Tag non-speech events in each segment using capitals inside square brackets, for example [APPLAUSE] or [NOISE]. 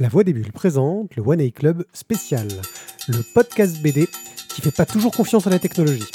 La Voix des Bulles présente le One A Club spécial, le podcast BD qui fait pas toujours confiance à la technologie.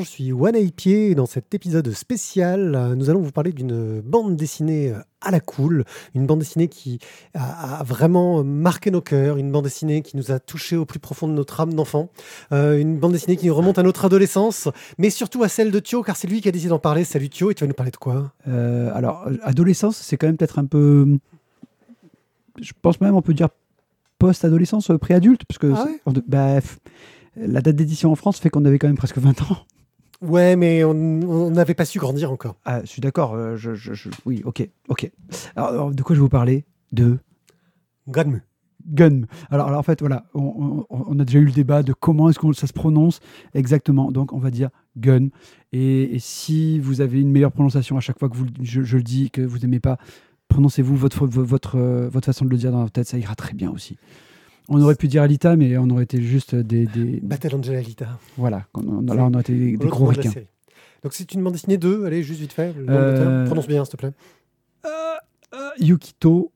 Je suis One Pied et dans cet épisode spécial, nous allons vous parler d'une bande dessinée euh, à la cool, une bande dessinée qui a, vraiment marqué nos cœurs, une bande dessinée qui nous a touchés au plus profond de notre âme d'enfant, euh, une bande dessinée qui remonte à notre adolescence, mais surtout à celle de Thio, car c'est lui qui a décidé d'en parler. Salut Thio, et tu vas nous parler de quoi? Euh, alors, adolescence, c'est quand même peut-être un peu. Je pense même on peut dire post-adolescence, pré-adulte, parce que Ah ouais? bah, la date d'édition en France fait qu'on avait quand même presque 20 ans. Ouais, mais on n'avait pas su grandir encore. Ah, je suis d'accord. euh, je, je- je- oui, ok, ok. Alors, alors, de quoi je vais vous parler? De Gadmu. Gun. Alors, alors, en fait, voilà, on, on- on a déjà eu le débat de comment est-ce que ça se prononce exactement. Donc, on va dire Gun. Et, et si vous avez une meilleure prononciation à chaque fois que vous, je le dis, que vous n'aimez pas, prononcez-vous votre, votre, euh, votre façon de le dire dans votre tête, ça ira très bien aussi. On aurait pu dire Alita, mais on aurait été juste des. des- Battle Angel Alita. voilà, on, on- là, on aurait été des, gros ricains. Donc c'est une bande dessinée 2, allez, juste vite fait. Le Euh. Prononce bien, s'il te plaît. Euh, Yukito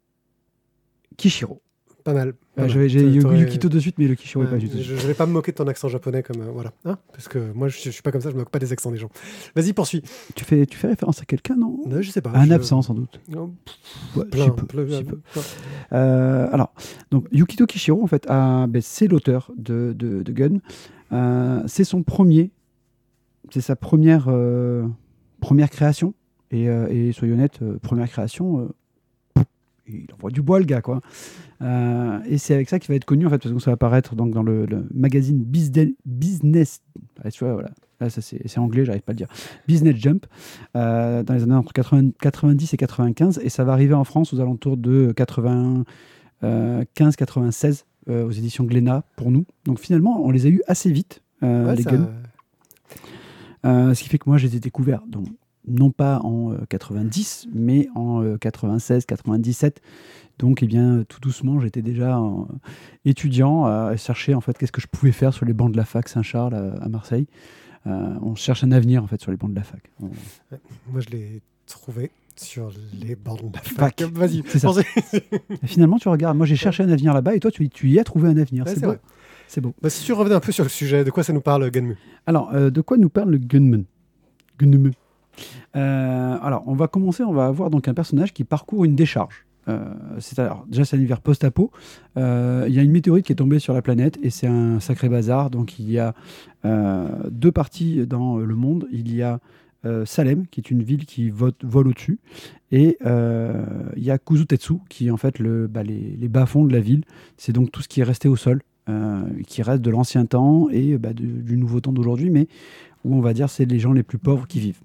Kishiro. Pas mal. Mal. J'avais j'ai Yukito de suite, mais le Kishiro est Ouais, pas du tout. je, je vais pas me moquer de ton accent japonais comme euh, voilà, hein, parce que moi je, je suis pas comme ça, je me moque pas des accents des gens. Vas-y, poursuis. Tu fais, tu fais référence à quelqu'un, non? Non, je sais pas. Un je- absent, sans doute. Non, Ouais, plein, si peu, plein, si peu. plein. Euh, alors, donc Yukito Kishiro, en fait, ben, c'est l'auteur de, de, de Gun. Euh, c'est son premier, c'est sa première, euh, première création. Et, euh, et soyons honnêtes, première création, il envoie du bois le gars, quoi. Euh, et c'est avec ça qu'il va être connu, en fait, parce que ça va apparaître donc, dans le, le magazine Business. Tu vois, voilà. Là, ça, c'est anglais, j'arrive pas à le dire. Business Jump, euh, dans les années entre 80 90 et 95. Et ça va arriver en France aux alentours de 80, 15-96 euh, aux éditions Glénat pour nous. Donc finalement, on les a eu assez vite, euh, Ouais, les ça- guns. Ce qui fait que moi, je les ai découverts, donc, non pas en euh, 90, mais en euh, 96, 97. Donc, eh bien, tout doucement, j'étais déjà euh, étudiant à chercher en fait qu'est-ce que je pouvais faire sur les bancs de la fac Saint-Charles à, à Marseille. Euh, on cherche un avenir en fait sur les bancs de la fac. On- Moi je l'ai trouvé sur les bords de la Fac. [LAUGHS] Vas-y, finalement, tu regardes, moi j'ai cherché un avenir là-bas et toi, tu, tu y as trouvé un avenir. Ouais, c'est beau. C'est beau. Bah, si tu revenais un peu sur le sujet, de quoi ça nous parle Ganmu Alors, euh, de quoi nous parle le gunman Gunman. Euh, alors, on va commencer, on va avoir donc un personnage qui parcourt une décharge. Euh, c'est alors déjà c'est un univers post-apo. Euh, Il y a une météorite qui est tombée sur la planète et c'est un sacré bazar. Donc il y a deux parties dans le monde. Il y a Salem qui est une ville qui vole au-dessus et il y a Kuzutetsu qui est en fait le, bah, les, bas-fonds de la ville. C'est donc tout ce qui est resté au sol, qui reste de l'ancien temps et bah, du nouveau temps d'aujourd'hui, mais où on va dire c'est les gens les plus pauvres qui vivent.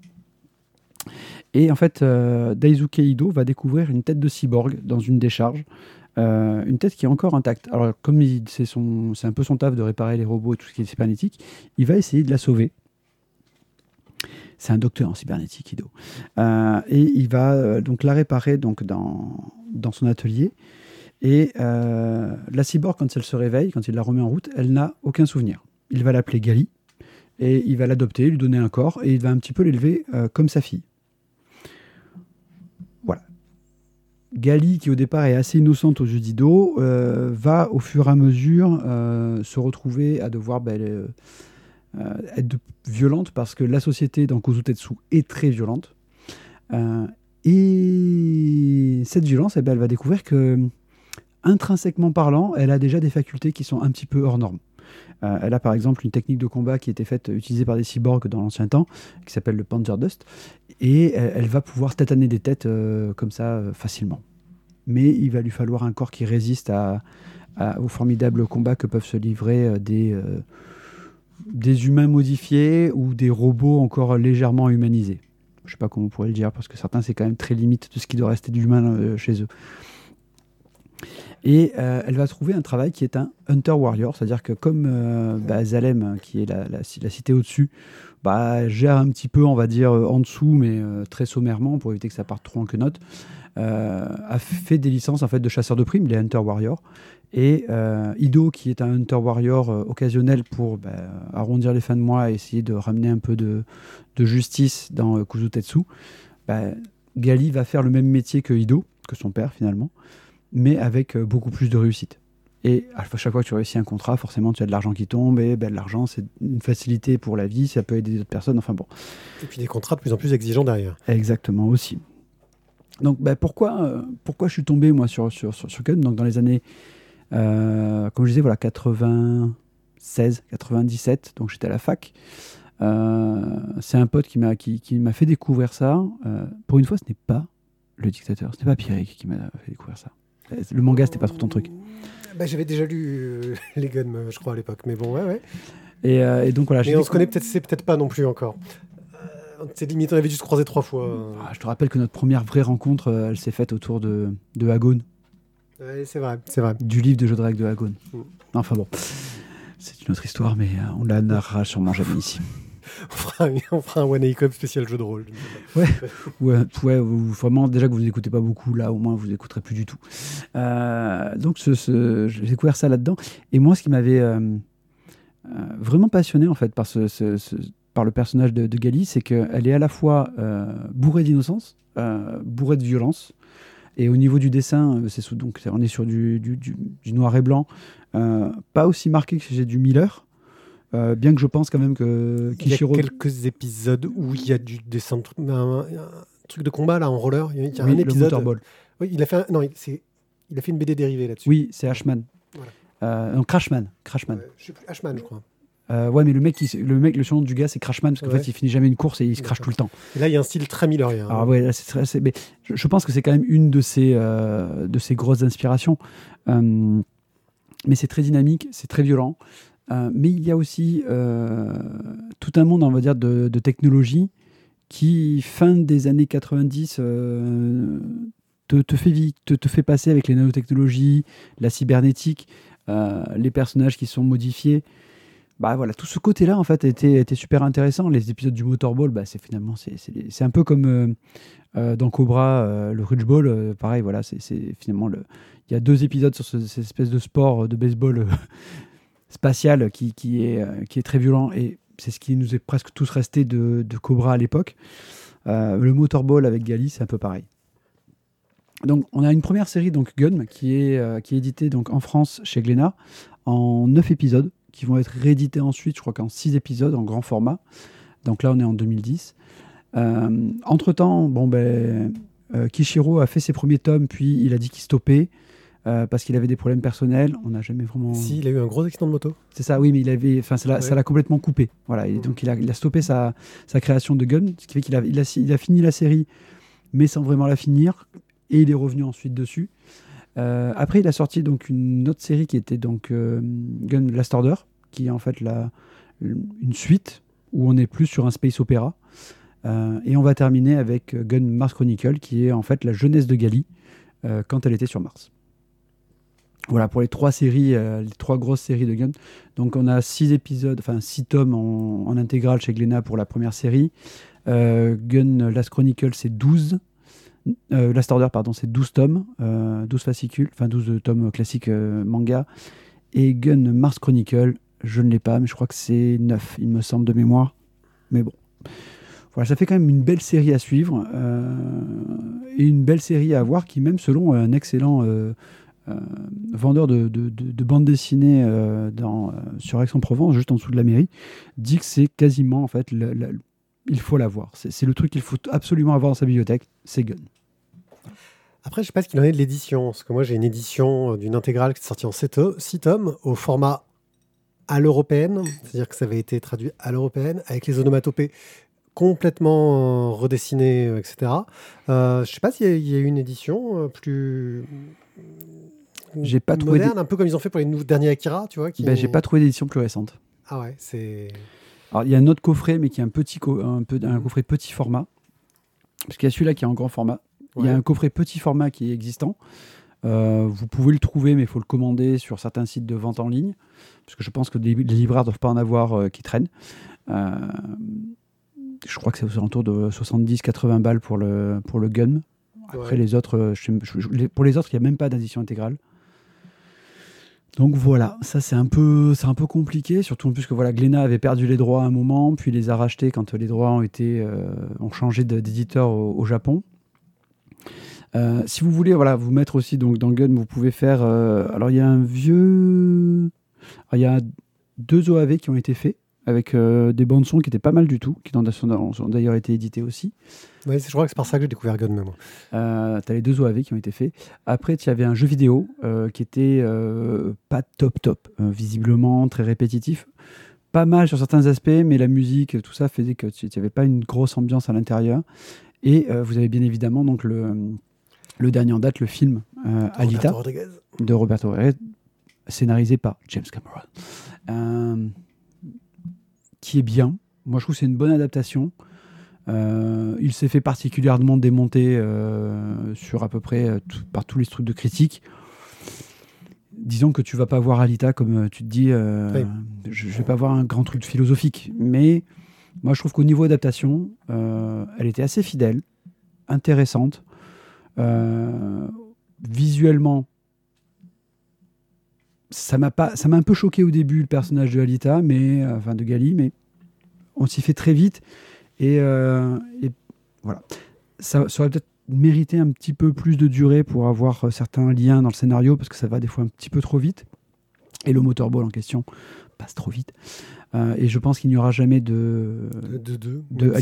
Et en fait, euh, Daisuke Ido va découvrir une tête de cyborg dans une décharge, euh, une tête qui est encore intacte. Alors, comme c'est un peu son taf de réparer les robots et tout ce qui est cybernétique, il va essayer de la sauver. C'est un docteur en cybernétique, Ido. Euh, et il va donc la réparer donc, dans, dans son atelier. Et la cyborg, quand elle se réveille, quand il la remet en route, elle n'a aucun souvenir. Il va l'appeler Gali et il va l'adopter, lui donner un corps et il va un petit peu l'élever comme sa fille. Voilà. Gali, qui au départ est assez innocente aux yeux d'Ido, euh, va au fur et à mesure euh, se retrouver à devoir elle, euh, être violente parce que la société dans Kuzutetsu est très violente. Et cette violence, eh ben, elle va découvrir que, intrinsèquement parlant, elle a déjà des facultés qui sont un petit peu hors normes. Euh, elle a par exemple une technique de combat qui était faite, utilisée par des cyborgs dans l'ancien temps, qui s'appelle le Panzer Dust, et elle, elle va pouvoir tataner des têtes euh, comme ça euh, facilement. Mais il va lui falloir un corps qui résiste aux formidables combats que peuvent se livrer euh, des, euh, des humains modifiés ou des robots encore légèrement humanisés. Je sais pas comment on pourrait le dire, parce que certains, c'est quand même très limite de ce qui doit rester d'humain euh, chez eux. Et euh, elle va trouver un travail qui est un Hunter Warrior, c'est-à-dire que comme euh, bah, Zalem, qui est la, cité au-dessus, bah, gère un petit peu, on va dire, euh, en dessous, mais très sommairement, pour éviter que ça parte trop en quenotte, a fait des licences en fait, de chasseurs de primes, les Hunter Warrior. Et Ido, qui est un Hunter Warrior occasionnel pour bah, arrondir les fins de mois et essayer de ramener un peu de, de justice dans Kuzutetsu, Gali va faire le même métier que Ido, que son père finalement, mais avec euh, beaucoup plus de réussite. Et à chaque fois que tu réussis un contrat, forcément, tu as de l'argent qui tombe, et ben, l'argent, c'est une facilité pour la vie, ça peut aider d'autres personnes, enfin bon. Et puis des contrats de plus en plus exigeants derrière. Exactement, aussi. Donc, ben, pourquoi, euh, pourquoi je suis tombé, moi, sur, sur, sur, sur Gun Donc, dans les années, euh, comme je disais, voilà, 96, 97, donc j'étais à la fac. Euh, c'est un pote qui m'a qui, qui m'a fait découvrir ça. Pour une fois, ce n'est pas le dictateur, ce n'est pas Pierrick qui m'a fait découvrir ça. Le manga, c'était pas trop ton truc. Bah, J'avais déjà lu euh, [LAUGHS] les Guns, euh, je crois, à l'époque. Mais bon, ouais, ouais. Et, euh, et donc voilà. Mais on se connaît peut-être, c'est peut-être pas non plus encore. Euh, C'est limite, on avait dû se croiser trois fois. Ah, je te rappelle que notre première vraie rencontre, euh, elle s'est faite autour de, de Hagon, Ouais, c'est vrai, c'est vrai. du livre de jeu de règles de Hagon. Mm. Enfin bon, c'est une autre histoire, mais euh, on la narrera sûrement jamais ici. [LAUGHS] On fera, on un One A spécial jeu de rôle. Ouais, vraiment, déjà que vous n'écoutez pas beaucoup, là, au moins, vous n'écouterez plus du tout. Euh, donc, j'ai découvert ça là-dedans. Et moi, ce qui m'avait euh, euh, vraiment passionné, en fait, par, le personnage de, de Gali, c'est qu'elle est à la fois bourrée d'innocence, bourrée de violence. Et au niveau du dessin, c'est donc on est sur du, du- noir et blanc, pas aussi marqué que j'ai du Miller, euh, bien que je pense quand même que Il y a Kishiro. quelques épisodes où il y a du dessin, de- un, un truc de combat là en roller. Il y a, Oui, un le épisode. Motorball. Oui, il a fait un, non, il, a fait une BD dérivée là-dessus. Oui, c'est Ashman. Voilà. Euh, non, Crashman. Crashman. Ouais, je sais plus, Ashman, je crois. Euh, ouais, mais le mec, le mec, le surnom du gars, c'est Crashman parce qu'en Ouais. fait, il finit jamais une course et il se crache tout le temps. Et là, il y a un style très millerien. Ouais, là, très- mais je, je pense que c'est quand même une de ses, euh, de ses grosses inspirations. Euh, mais c'est très dynamique, c'est très violent. Euh, mais il y a aussi euh, tout un monde, on va dire, de, de technologie qui, fin des années 90, euh, te, te fait, vi- te, te fait passer avec les nanotechnologies, la cybernétique, les personnages qui sont modifiés. Bah voilà, tout ce côté-là en fait était, super intéressant. Les épisodes du Motorball, bah, c'est finalement c'est, un peu comme dans Cobra, le Ridge Ball, euh, pareil. Voilà, c'est, finalement le. Il y a deux épisodes sur ce- cette espèce de sport de baseball spatial qui, qui est euh, qui est très violent et c'est ce qui nous est presque tous resté de, de Cobra à l'époque. Euh, le Motorball avec Gali, c'est un peu pareil. Donc, on a une première série, donc Gun, qui est, euh, qui est éditée donc, en France chez Glénat en 9 épisodes, qui vont être réédités ensuite, je crois qu'en 6 épisodes, en grand format. Donc là, on est en 2010. Euh, Entre-temps, bon, ben, Kishiro a fait ses premiers tomes, puis il a dit qu'il stoppait euh, parce qu'il avait des problèmes personnels. On n'a jamais vraiment. Si, il a eu un gros accident de moto. C'est ça, oui, mais il avait, enfin, ça l'a Ouais. complètement coupé. Voilà, et Mhm. donc il a, il a stoppé sa, sa création de Gun, ce qui fait qu'il a, il a, il a fini la série, mais sans vraiment la finir, et il est revenu ensuite dessus. Euh, après, il a sorti donc une autre série qui était donc euh, Gun Last Order, qui est en fait la, une suite où on est plus sur un space opéra. Euh, et on va terminer avec Gun Mars Chronicle, qui est en fait la jeunesse de Gali euh, quand elle était sur Mars. Voilà pour les trois séries, euh, les trois grosses séries de Gun. Donc on a six épisodes, enfin six tomes en, en intégrale chez Glénat pour la première série. Euh, Gun Last Chronicle c'est 12. Euh, Last Order, pardon, c'est 12 tomes, euh, 12 fascicules, enfin 12 tomes classiques manga. Et Gun Mars Chronicle, je ne l'ai pas, mais je crois que c'est 9, il me semble, de mémoire. Mais bon. Voilà, ça fait quand même une belle série à suivre et une belle série à voir qui, même selon un excellent vendeur de, de, de- de bande dessinée euh, dans, euh, sur Aix-en-Provence, juste en dessous de la mairie, dit que c'est quasiment, en fait, il faut l'avoir. C'est le truc qu'il faut absolument avoir dans sa bibliothèque, c'est Gun. Après, je sais pas ce qu'il en est de l'édition. Parce que moi, j'ai une édition euh, d'une intégrale qui est sortie en 6 tomes au format à l'européenne. C'est-à-dire que ça avait été traduit à l'européenne avec les onomatopées complètement euh, redessinées, euh, etc. Euh, je sais pas s'il y, y a une édition euh, plus. J'ai pas trouvé moderne, un peu comme ils ont fait pour les derniers Akira, tu vois. Qui... Ben, J'ai pas trouvé d'édition plus récente. Ah ouais, c'est. Alors, il y a un autre coffret, mais qui est un, petit co- un, peu, un coffret petit format. Parce qu'il y a celui-là qui est en grand format. Il y a un coffret petit format qui est existant. Euh, vous pouvez le trouver, mais il faut le commander sur certains sites de vente en ligne. Parce que je pense que les libraires ne doivent pas en avoir euh, qui traînent. Euh, je crois que c'est aux alentours de 70-80 balles pour le, pour le gun. Après, Ouais. les autres, je pour les autres, il n'y a même pas d'édition intégrale. Donc voilà, ça c'est un peu, compliqué, surtout en plus que voilà, Glénat avait perdu les droits à un moment, puis les a rachetés quand les droits ont été, euh, ont changé d'éditeur au, Japon. Euh, si vous voulez, voilà, vous mettre aussi donc dans Gun, vous pouvez faire. euh, alors il y a un vieux, il y a deux OAV qui ont été faits avec euh, des bandes son qui étaient pas mal du tout, qui ont, d'ailleurs été édités aussi. Ouais, je crois que c'est par ça que j'ai découvert Gunman. moi. Euh, tu as les deux OAV qui ont été faits. Après, tu avais un jeu vidéo euh, qui était pas top top, visiblement très répétitif. Pas mal sur certains aspects, mais la musique, tout ça faisait que tu n'avais pas une grosse ambiance à l'intérieur. Et vous avez bien évidemment donc le, le dernier en date, le film Alita de Roberto Rodriguez, scénarisé par James Cameron, qui est bien. Moi, je trouve que c'est une bonne adaptation. Euh, il s'est fait particulièrement démonter euh, sur à peu près euh, tout- par tous les trucs de critique. Disons que tu vas pas voir Alita comme tu te dis, euh, Oui. je, je vais pas voir un grand truc philosophique, mais moi je trouve qu'au niveau adaptation, elle était assez fidèle, intéressante, visuellement. Ça m'a pas, ça m'a un peu choqué au début le personnage de Alita, mais euh, enfin de Gali, mais on s'y fait très vite et, euh, et voilà. Ça, ça aurait peut-être mérité un petit peu plus de durée pour avoir euh, certains liens dans le scénario parce que ça va des fois un petit peu trop vite. Et le motorball en question passe trop vite. Euh, et je pense qu'il n'y aura jamais de, De, de,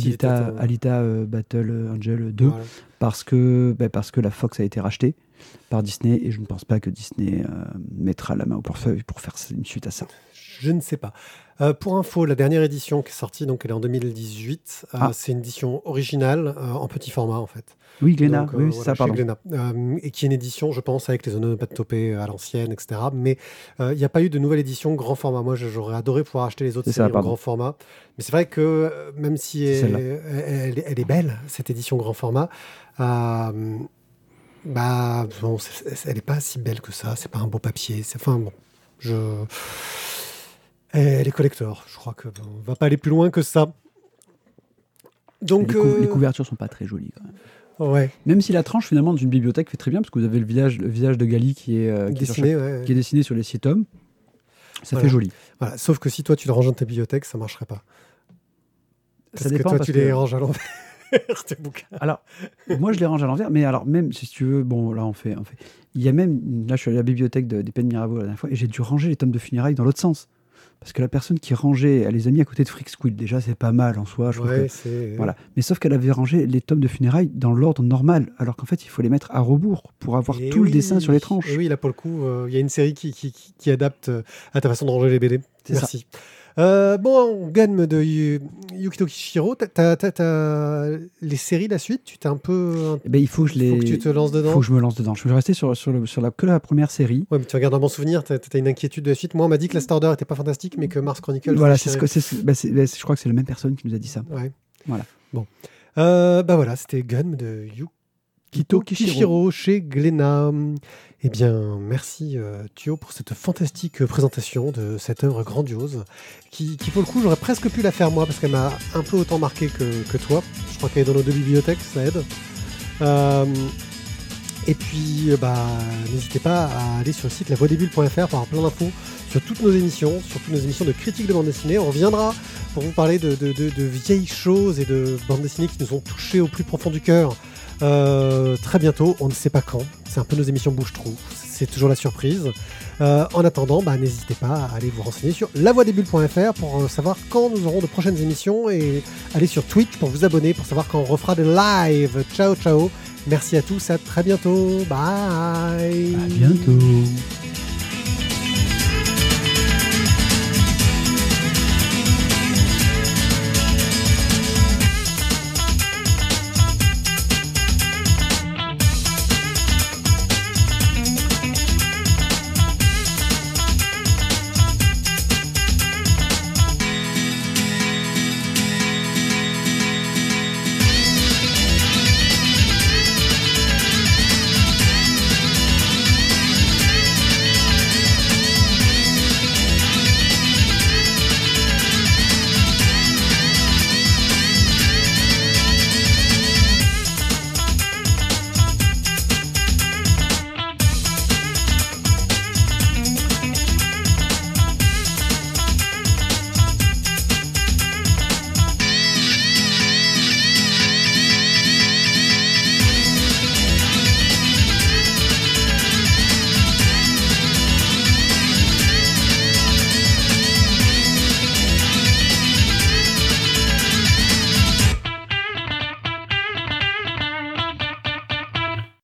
Alita, euh, Battle Angel 2 Voilà. parce que, ben, parce que la Fox a été rachetée par Disney et je ne pense pas que Disney euh, mettra la main au portefeuille pour faire une suite à ça. Je ne sais pas. Euh, pour info, la dernière édition qui est sortie, donc elle est en 2018. euh, Ah. c'est une édition originale en petit format en fait. Oui, Glénat, Donc, oui, c'est voilà, ça, pardon. Glénat. Et qui est une édition, je pense, avec les onomatopées à l'ancienne, etc. Mais il n'y a pas eu de nouvelle édition grand format. Moi, j'aurais adoré pouvoir acheter les autres ça, séries en grand format. Mais c'est vrai que même si elle, celle-là. elle- elle est belle, cette édition grand format, euh, bah, bon, elle n'est pas si belle que ça. C'est pas un beau papier. C'est enfin bon, je. Elle est collector. Je crois que bon, on va pas aller plus loin que ça. Donc, les, cou- euh, les couvertures sont pas très jolies quand même. ouais, Même si la tranche finalement d'une bibliothèque fait très bien parce que vous avez le visage, le visage de Gali qui est, euh, qui est sur dessiné, chaque- ouais, ouais. qui est dessiné sur les six tomes. Ça Voilà. fait joli. Voilà, sauf que si toi tu le ranges dans ta bibliothèque, ça marcherait pas. Parce ça dépend que toi parce tu que- les ranges à l'envers, tes bouquins. Alors, moi je les range à l'envers, mais alors même si tu veux, bon là on fait, on fait. Il y a même, là je suis allé à la bibliothèque de- des Peines Mirabeau la dernière fois et j'ai dû ranger les tomes de funérailles dans l'autre sens. Parce que la personne qui rangeait, elle les a mis à côté de Freak Squill. Déjà c'est pas mal en soi. Je Ouais, que-. Voilà. Mais sauf qu'elle avait rangé les tomes de funérailles dans l'ordre normal, alors qu'en fait il faut les mettre à rebours pour avoir Et tout le dessin sur les tranches. Et oui, là pour le coup, euh, il y a une série qui, qui, qui- qui adapte euh, à ta façon de ranger les BD. Merci. Euh, bon, Gunm de Yu- Yukito Kishiro, t'as- les séries, la suite, tu t'es un peu. Eh ben, il faut que je les. Faut que tu te lances dedans. faut que je me lance dedans. Je vais rester sur, sur, le- sur la, que la première série. Ouais, mais tu regardes un bon souvenir, t'as as une inquiétude de la suite. Moi, on m'a dit que Last Order était pas fantastique, mais que Mars Chronicle. Voilà, c'est ce que, c'est ce- bah, bah, je crois que c'est la même personne qui nous a dit ça. Ouais. Voilà. Bon. Euh, bah voilà, c'était Gun de Yukito Kishiro. Kishiro chez Glénat. Eh bien, merci euh, Thio pour cette fantastique présentation de cette œuvre grandiose qui, qui, pour le coup, j'aurais presque pu la faire moi parce qu'elle m'a un peu autant marqué que, que toi. Je crois qu'elle est dans nos deux bibliothèques, ça aide. Euh, et puis, euh, bah, n'hésitez pas à aller sur le site lavoidesbulles.fr pour avoir plein d'infos sur toutes nos émissions, sur toutes nos émissions de critique de bande dessinée. On reviendra pour vous parler de, de- de- de vieilles choses et de bandes dessinées qui nous ont touchés au plus profond du cœur. Euh, très bientôt, on ne sait pas quand. C'est un peu nos émissions bouche-trou. C'est toujours la surprise. Euh, en attendant, bah, n'hésitez pas à aller vous renseigner sur lavoidesbulles.fr pour euh, savoir quand nous aurons de prochaines émissions et aller sur Twitch pour vous abonner pour savoir quand on refera des lives. Ciao, ciao. Merci à tous, à très bientôt. Bye. À bientôt.